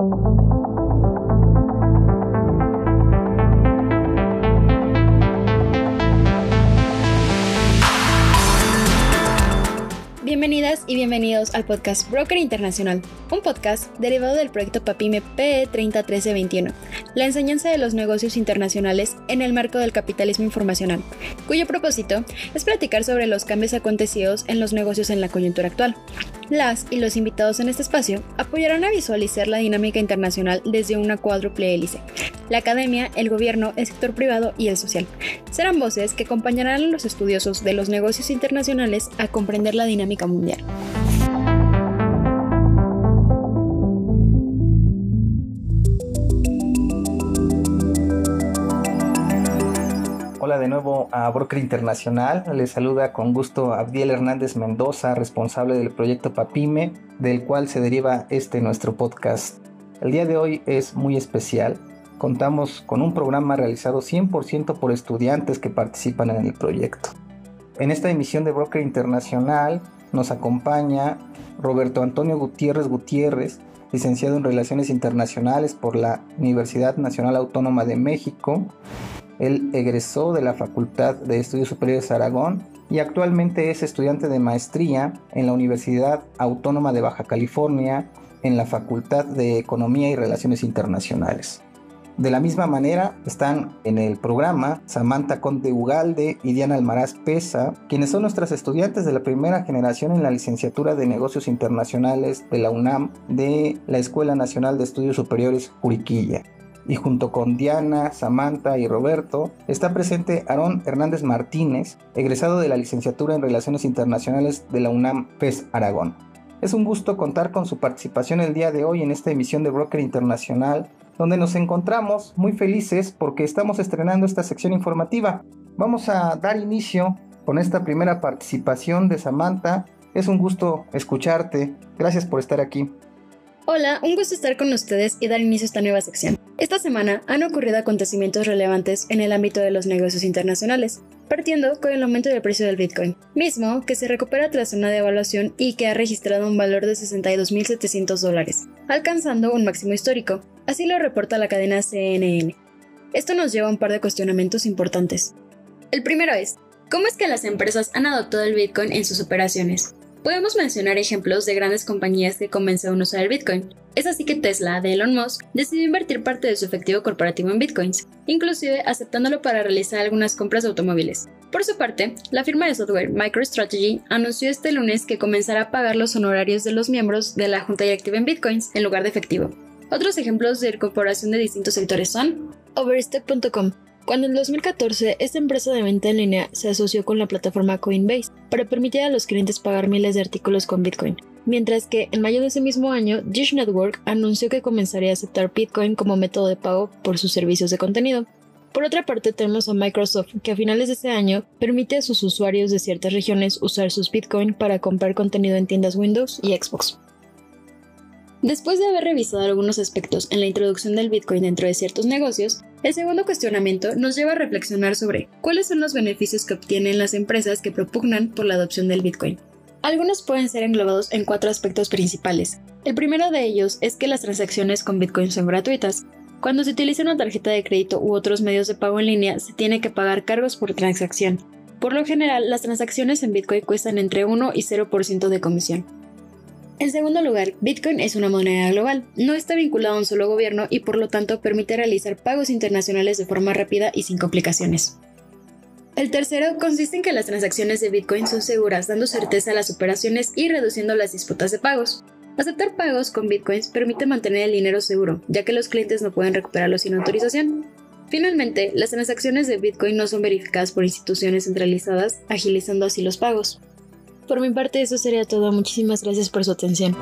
thank you Y bienvenidos al podcast Broker Internacional, un podcast derivado del proyecto PAPIME PE 301321, la enseñanza de los negocios internacionales en el marco del capitalismo informacional, cuyo propósito es platicar sobre los cambios acontecidos en los negocios en la coyuntura actual. Las y los invitados en este espacio apoyarán a visualizar la dinámica internacional desde una cuádruple hélice, la academia, el gobierno, el sector privado y el social. Serán voces que acompañarán a los estudiosos de los negocios internacionales a comprender la dinámica mundial. De nuevo a Broker Internacional. Les saluda con gusto Abdiel Hernández Mendoza, responsable del proyecto Papime, del cual se deriva este nuestro podcast. El día de hoy es muy especial. Contamos con un programa realizado 100% por estudiantes que participan en el proyecto. En esta emisión de Broker Internacional nos acompaña Roberto Antonio Gutiérrez Gutiérrez, licenciado en Relaciones Internacionales por la Universidad Nacional Autónoma de México. Él egresó de la Facultad de Estudios Superiores Aragón y actualmente es estudiante de maestría en la Universidad Autónoma de Baja California en la Facultad de Economía y Relaciones Internacionales. De la misma manera están en el programa Samantha Conde Ugalde y Diana Almaraz Pesa, quienes son nuestras estudiantes de la primera generación en la licenciatura de Negocios Internacionales de la UNAM de la Escuela Nacional de Estudios Superiores Juriquilla. Y junto con Diana, Samantha y Roberto está presente Aarón Hernández Martínez, egresado de la licenciatura en Relaciones Internacionales de la UNAM PES Aragón. Es un gusto contar con su participación el día de hoy en esta emisión de Broker Internacional donde nos encontramos muy felices porque estamos estrenando esta sección informativa. Vamos a dar inicio con esta primera participación de Samantha. Es un gusto escucharte. Gracias por estar aquí. Hola, un gusto estar con ustedes y dar inicio a esta nueva sección. Esta semana han ocurrido acontecimientos relevantes en el ámbito de los negocios internacionales, partiendo con el aumento del precio del Bitcoin, mismo que se recupera tras una devaluación y que ha registrado un valor de 62.700 dólares, alcanzando un máximo histórico, así lo reporta la cadena CNN. Esto nos lleva a un par de cuestionamientos importantes. El primero es, ¿cómo es que las empresas han adoptado el Bitcoin en sus operaciones? Podemos mencionar ejemplos de grandes compañías que comenzaron a usar el Bitcoin. Es así que Tesla, de Elon Musk, decidió invertir parte de su efectivo corporativo en Bitcoins, inclusive aceptándolo para realizar algunas compras de automóviles. Por su parte, la firma de software MicroStrategy anunció este lunes que comenzará a pagar los honorarios de los miembros de la junta directiva en Bitcoins en lugar de efectivo. Otros ejemplos de incorporación de distintos sectores son Overstock.com, cuando en 2014 esta empresa de venta en línea se asoció con la plataforma Coinbase para permitir a los clientes pagar miles de artículos con Bitcoin, mientras que en mayo de ese mismo año Dish Network anunció que comenzaría a aceptar Bitcoin como método de pago por sus servicios de contenido. Por otra parte, tenemos a Microsoft, que a finales de este año permite a sus usuarios de ciertas regiones usar sus Bitcoin para comprar contenido en tiendas Windows y Xbox. Después de haber revisado algunos aspectos en la introducción del Bitcoin dentro de ciertos negocios, el segundo cuestionamiento nos lleva a reflexionar sobre cuáles son los beneficios que obtienen las empresas que propugnan por la adopción del Bitcoin. Algunos pueden ser englobados en cuatro aspectos principales. El primero de ellos es que las transacciones con Bitcoin son gratuitas. Cuando se utiliza una tarjeta de crédito u otros medios de pago en línea, se tiene que pagar cargos por transacción. Por lo general, las transacciones en Bitcoin cuestan entre 1 y 0% de comisión. En segundo lugar, Bitcoin es una moneda global, no está vinculado a un solo gobierno y por lo tanto permite realizar pagos internacionales de forma rápida y sin complicaciones. El tercero consiste en que las transacciones de Bitcoin son seguras, dando certeza a las operaciones y reduciendo las disputas de pagos. Aceptar pagos con Bitcoins permite mantener el dinero seguro, ya que los clientes no pueden recuperarlo sin autorización. Finalmente, las transacciones de Bitcoin no son verificadas por instituciones centralizadas, agilizando así los pagos. Por mi parte eso sería todo. Muchísimas gracias por su atención.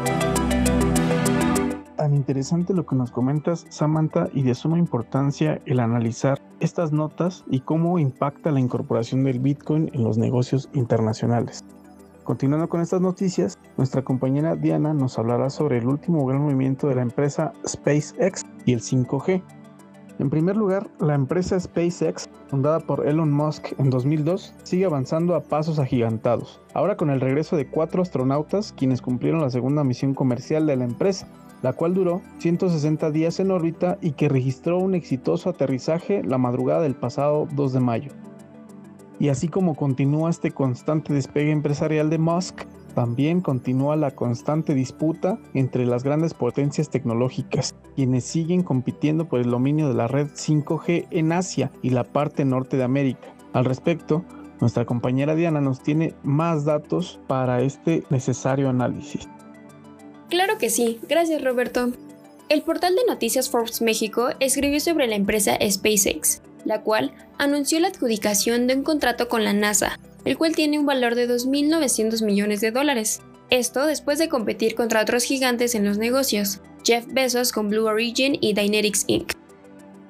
Tan interesante lo que nos comentas, Samantha, y de suma importancia el analizar estas notas y cómo impacta la incorporación del Bitcoin en los negocios internacionales. Continuando con estas noticias, nuestra compañera Diana nos hablará sobre el último gran movimiento de la empresa SpaceX y el 5G, en primer lugar, la empresa SpaceX, fundada por Elon Musk en 2002, sigue avanzando a pasos agigantados, ahora con el regreso de cuatro astronautas quienes cumplieron la segunda misión comercial de la empresa. la cual duró 160 días en órbita y que registró un exitoso aterrizaje la madrugada del pasado 2 de mayo. Y así como continúa este constante despegue empresarial de Musk, también continúa la constante disputa entre las grandes potencias tecnológicas, quienes siguen compitiendo por el dominio de la red 5G en Asia y la parte norte de América. Al respecto, nuestra compañera Diana nos tiene más datos para este necesario análisis. Claro que sí, gracias Roberto. El portal de noticias Forbes México escribió sobre la empresa SpaceX, la cual anunció la adjudicación de un contrato con la NASA, el cual tiene un valor de 2.900 millones de dólares. Esto después de competir contra otros gigantes en los negocios, Jeff Bezos con Blue Origin y Dynetics Inc.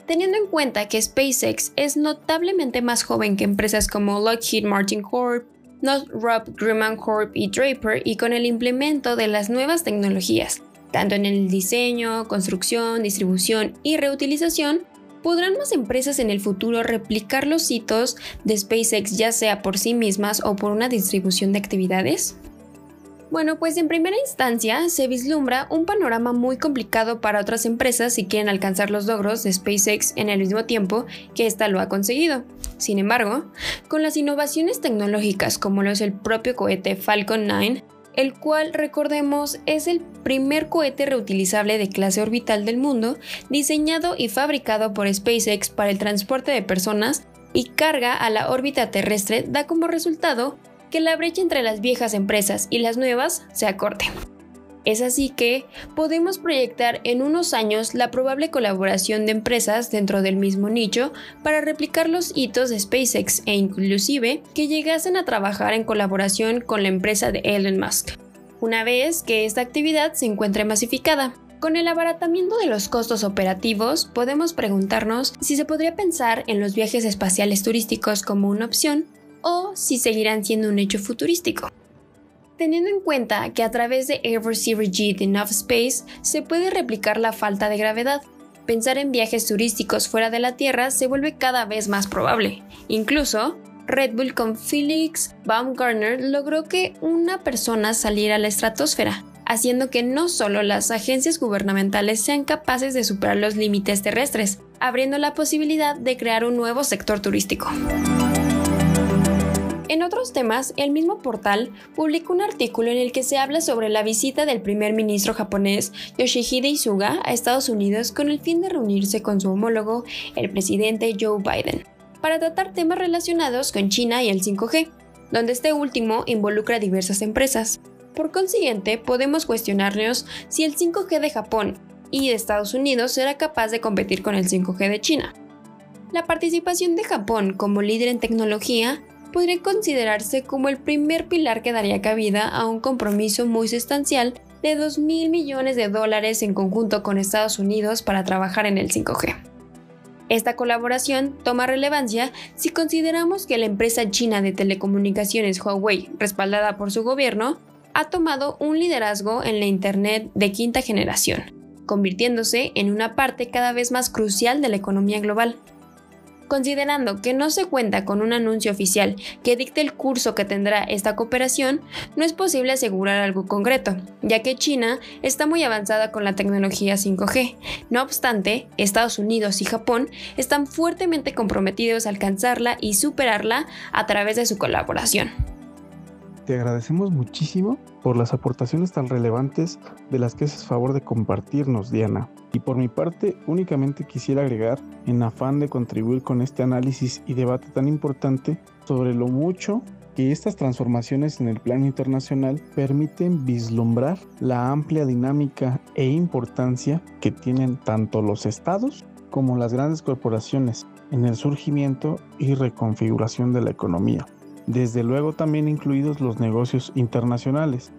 Teniendo en cuenta que SpaceX es notablemente más joven que empresas como Lockheed Martin Corp, Northrop Grumman Corp y Draper y con el implemento de las nuevas tecnologías, tanto en el diseño, construcción, distribución y reutilización, ¿podrán más empresas en el futuro replicar los hitos de SpaceX ya sea por sí mismas o por una distribución de actividades? Bueno, pues en primera instancia se vislumbra un panorama muy complicado para otras empresas si quieren alcanzar los logros de SpaceX en el mismo tiempo que ésta lo ha conseguido. Sin embargo, con las innovaciones tecnológicas como lo es el propio cohete Falcon 9, el cual recordemos es el primer cohete reutilizable de clase orbital del mundo, diseñado y fabricado por SpaceX para el transporte de personas y carga a la órbita terrestre, da como resultado que la brecha entre las viejas empresas y las nuevas se acorte. Es así que podemos proyectar en unos años la probable colaboración de empresas dentro del mismo nicho para replicar los hitos de SpaceX e inclusive que llegasen a trabajar en colaboración con la empresa de Elon Musk, una vez que esta actividad se encuentre masificada. Con el abaratamiento de los costos operativos, podemos preguntarnos si se podría pensar en los viajes espaciales turísticos como una opción o si seguirán siendo un hecho futurístico. Teniendo en cuenta que a través de Air Receiver G de Enough Space se puede replicar la falta de gravedad, pensar en viajes turísticos fuera de la Tierra se vuelve cada vez más probable. Incluso, Red Bull con Felix Baumgartner logró que una persona saliera a la estratosfera, haciendo que no solo las agencias gubernamentales sean capaces de superar los límites terrestres, abriendo la posibilidad de crear un nuevo sector turístico. En otros temas, el mismo portal publicó un artículo en el que se habla sobre la visita del primer ministro japonés Yoshihide Suga a Estados Unidos con el fin de reunirse con su homólogo, el presidente Joe Biden, para tratar temas relacionados con China y el 5G, donde este último involucra diversas empresas. Por consiguiente, podemos cuestionarnos si el 5G de Japón y de Estados Unidos será capaz de competir con el 5G de China. La participación de Japón como líder en tecnología podría considerarse como el primer pilar que daría cabida a un compromiso muy sustancial de 2 mil millones de dólares en conjunto con Estados Unidos para trabajar en el 5G. Esta colaboración toma relevancia si consideramos que la empresa china de telecomunicaciones Huawei, respaldada por su gobierno, ha tomado un liderazgo en la Internet de quinta generación, convirtiéndose en una parte cada vez más crucial de la economía global. Considerando que no se cuenta con un anuncio oficial que dicte el curso que tendrá esta cooperación, no es posible asegurar algo concreto, ya que China está muy avanzada con la tecnología 5G. No obstante, Estados Unidos y Japón están fuertemente comprometidos a alcanzarla y superarla a través de su colaboración. Te agradecemos muchísimo por las aportaciones tan relevantes de las que haces favor de compartirnos, Diana. Y por mi parte, únicamente quisiera agregar, en afán de contribuir con este análisis y debate tan importante, sobre lo mucho que estas transformaciones en el plano internacional permiten vislumbrar la amplia dinámica e importancia que tienen tanto los estados como las grandes corporaciones en el surgimiento y reconfiguración de la economía desde luego también incluidos los negocios internacionales.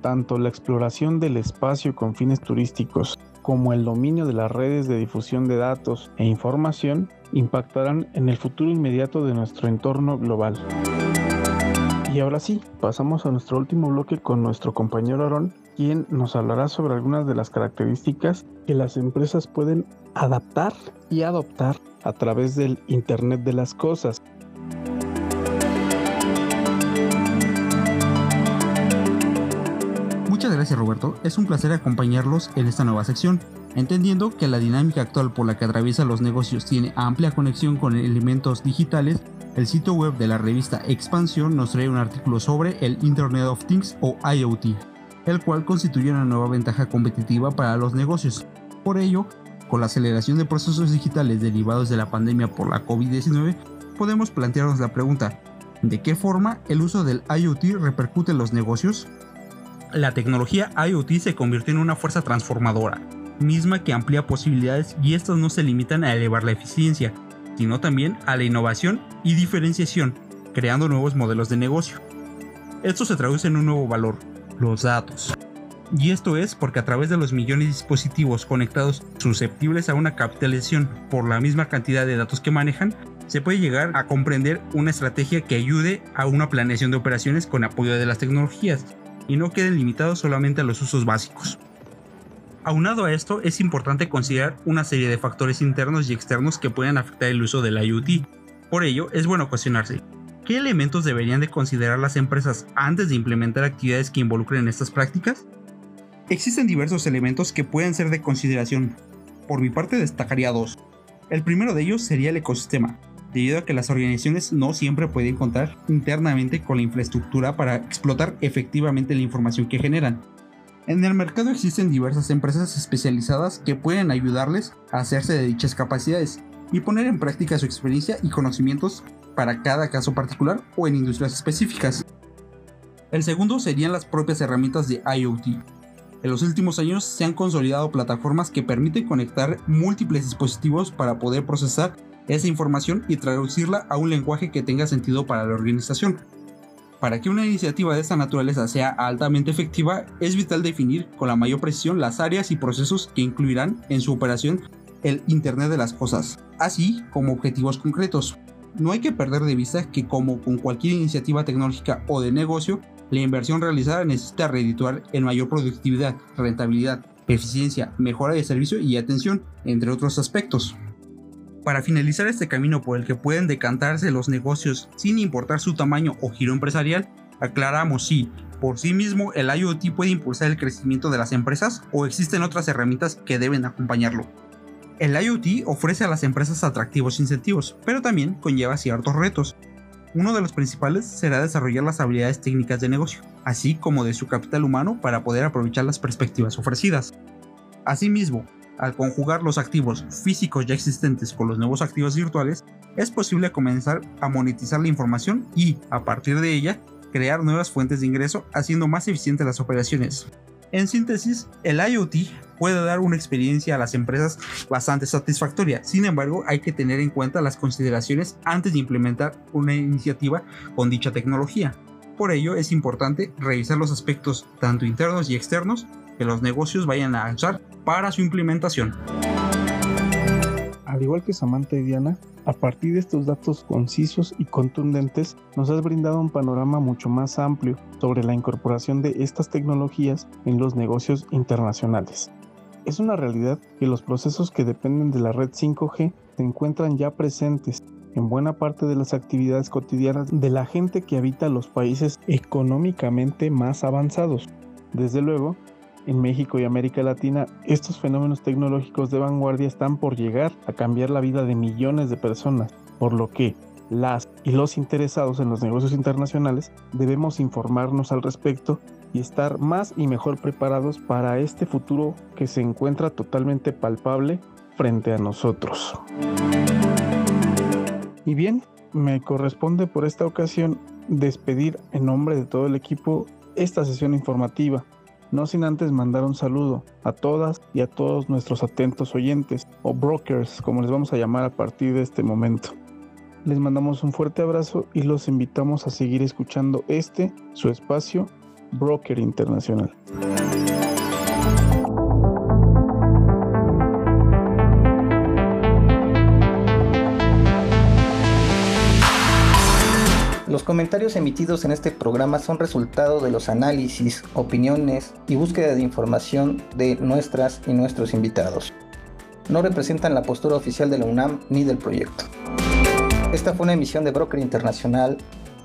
Tanto la exploración del espacio con fines turísticos como el dominio de las redes de difusión de datos e información impactarán en el futuro inmediato de nuestro entorno global. Y ahora sí, pasamos a nuestro último bloque con nuestro compañero Aaron, quien nos hablará sobre algunas de las características que las empresas pueden adaptar y adoptar a través del Internet de las Cosas. Muchas gracias Roberto, es un placer acompañarlos en esta nueva sección. Entendiendo que la dinámica actual por la que atraviesan los negocios tiene amplia conexión con elementos digitales, el sitio web de la revista Expansión nos trae un artículo sobre el Internet of Things o IoT, el cual constituye una nueva ventaja competitiva para los negocios. Por ello, con la aceleración de procesos digitales derivados de la pandemia por la COVID-19, podemos plantearnos la pregunta, ¿de qué forma el uso del IoT repercute en los negocios? La tecnología IoT se convirtió en una fuerza transformadora, misma que amplía posibilidades y estas no se limitan a elevar la eficiencia, sino también a la innovación y diferenciación, creando nuevos modelos de negocio. Esto se traduce en un nuevo valor, los datos. Y esto es porque a través de los millones de dispositivos conectados susceptibles a una capitalización por la misma cantidad de datos que manejan, se puede llegar a comprender una estrategia que ayude a una planeación de operaciones con apoyo de las tecnologías y no queden limitados solamente a los usos básicos. Aunado a esto, es importante considerar una serie de factores internos y externos que pueden afectar el uso del IoT. Por ello, es bueno cuestionarse, ¿qué elementos deberían de considerar las empresas antes de implementar actividades que involucren estas prácticas? Existen diversos elementos que pueden ser de consideración. Por mi parte destacaría dos. El primero de ellos sería el ecosistema, debido a que las organizaciones no siempre pueden contar internamente con la infraestructura para explotar efectivamente la información que generan. En el mercado existen diversas empresas especializadas que pueden ayudarles a hacerse de dichas capacidades y poner en práctica su experiencia y conocimientos para cada caso particular o en industrias específicas. El segundo serían las propias herramientas de IoT. En los últimos años se han consolidado plataformas que permiten conectar múltiples dispositivos para poder procesar esa información y traducirla a un lenguaje que tenga sentido para la organización. Para que una iniciativa de esta naturaleza sea altamente efectiva, es vital definir con la mayor precisión las áreas y procesos que incluirán en su operación el Internet de las Cosas, así como objetivos concretos. No hay que perder de vista que como con cualquier iniciativa tecnológica o de negocio, la inversión realizada necesita redituar en mayor productividad, rentabilidad, eficiencia, mejora de servicio y atención, entre otros aspectos. Para finalizar este camino por el que pueden decantarse los negocios sin importar su tamaño o giro empresarial, aclaramos si, por sí mismo, el IoT puede impulsar el crecimiento de las empresas o existen otras herramientas que deben acompañarlo. El IoT ofrece a las empresas atractivos incentivos, pero también conlleva ciertos retos. Uno de los principales será desarrollar las habilidades técnicas de negocio, así como de su capital humano para poder aprovechar las perspectivas ofrecidas. Asimismo, al conjugar los activos físicos ya existentes con los nuevos activos virtuales, es posible comenzar a monetizar la información y, a partir de ella, crear nuevas fuentes de ingreso haciendo más eficientes las operaciones. En síntesis, el IoT puede dar una experiencia a las empresas bastante satisfactoria, sin embargo hay que tener en cuenta las consideraciones antes de implementar una iniciativa con dicha tecnología. Por ello es importante revisar los aspectos tanto internos y externos que los negocios vayan a usar para su implementación. Al igual que Samantha y Diana, a partir de estos datos concisos y contundentes, nos has brindado un panorama mucho más amplio sobre la incorporación de estas tecnologías en los negocios internacionales. Es una realidad que los procesos que dependen de la red 5G se encuentran ya presentes en buena parte de las actividades cotidianas de la gente que habita los países económicamente más avanzados. Desde luego, en México y América Latina, estos fenómenos tecnológicos de vanguardia están por llegar a cambiar la vida de millones de personas, por lo que las y los interesados en los negocios internacionales debemos informarnos al respecto y estar más y mejor preparados para este futuro que se encuentra totalmente palpable frente a nosotros. Y bien, me corresponde por esta ocasión despedir en nombre de todo el equipo esta sesión informativa no sin antes mandar un saludo a todas y a todos nuestros atentos oyentes, o brokers, como les vamos a llamar a partir de este momento. Les mandamos un fuerte abrazo y los invitamos a seguir escuchando este, su espacio, Broker Internacional. Comentarios emitidos en este programa son resultado de los análisis, opiniones y búsqueda de información de nuestras y nuestros invitados. No representan la postura oficial de la UNAM ni del proyecto. Esta fue una emisión de Broker Internacional,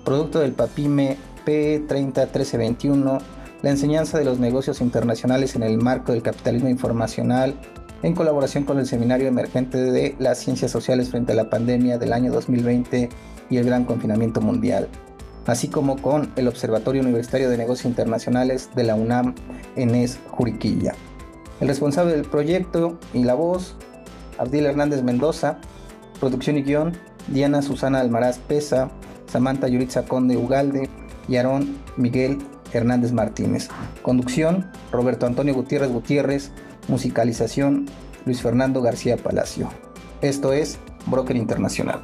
producto del PAPIME P301321 la enseñanza de los negocios internacionales en el marco del capitalismo informacional, en colaboración con el Seminario Emergente de las Ciencias Sociales frente a la pandemia del año 2020 y el gran confinamiento mundial, así como con el Observatorio Universitario de Negocios Internacionales de la UNAM, ENES Juriquilla. El responsable del proyecto y la voz, Abdil Hernández Mendoza, producción y guion, Diana Susana Almaraz Pesa, Samantha Yuritza Conde Ugalde y Aarón Miguel Hernández Martínez. Conducción, Roberto Antonio Gutiérrez Gutiérrez. Musicalización, Luis Fernando García Palacio. Esto es Broker Internacional.